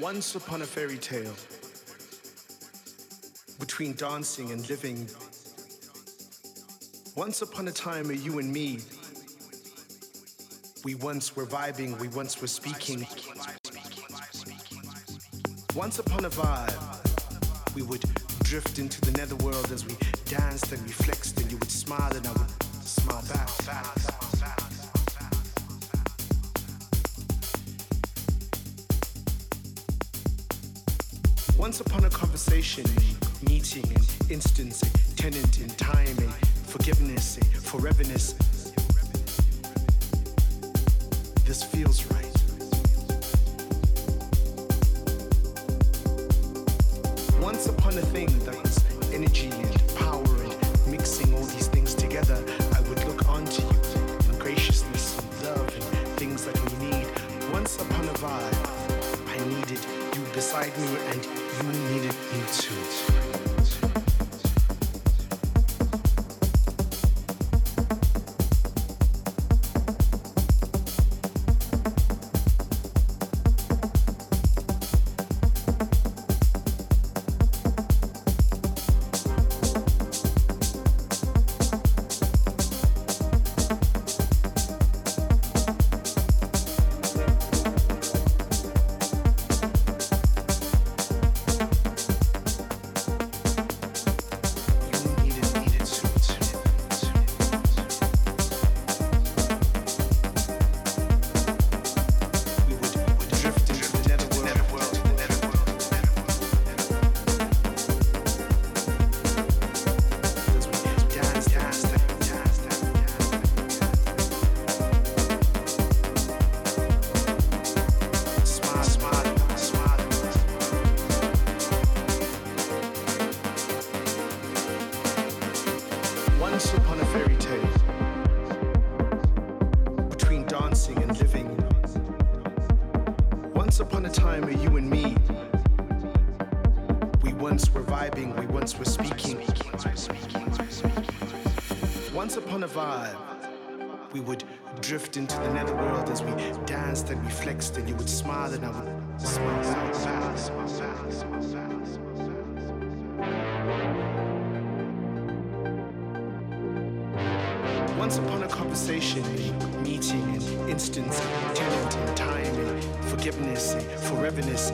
Once upon a fairy tale, between dancing and living. Once upon a time, you and me. We once were vibing, we once were speaking. Once upon a vibe, we would drift into the netherworld as we danced and we flexed, and you would smile and I would smile back. Once upon a conversation, meeting, an instance, tenant in time, forgiveness, a foreverness. This feels right. Once upon a thing that was energy and power and mixing all these things together, I would look onto you in graciousness and love and things that we need. Once upon a vibe, I needed you beside me and you needed me to. drift into the netherworld as we danced and we flexed, and you would smile and I would smile. smile, smile, smile, smile, smile, smile. Once upon a conversation, a meeting, an instance, a tenant, and time, and forgiveness, and foreverness.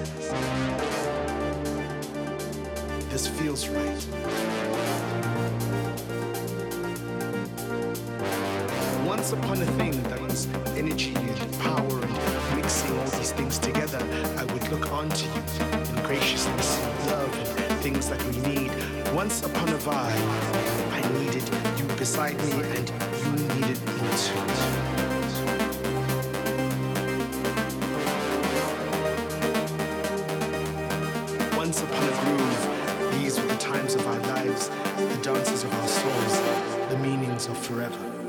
This feels right. once upon a thing that is energy and power and mixing all these things together, I would look onto you in graciousness and love and things that we need. Once upon a vibe, I needed you beside me and you needed me too. once upon a groove. These were the times of our lives, the dances of our souls, the meanings of forever.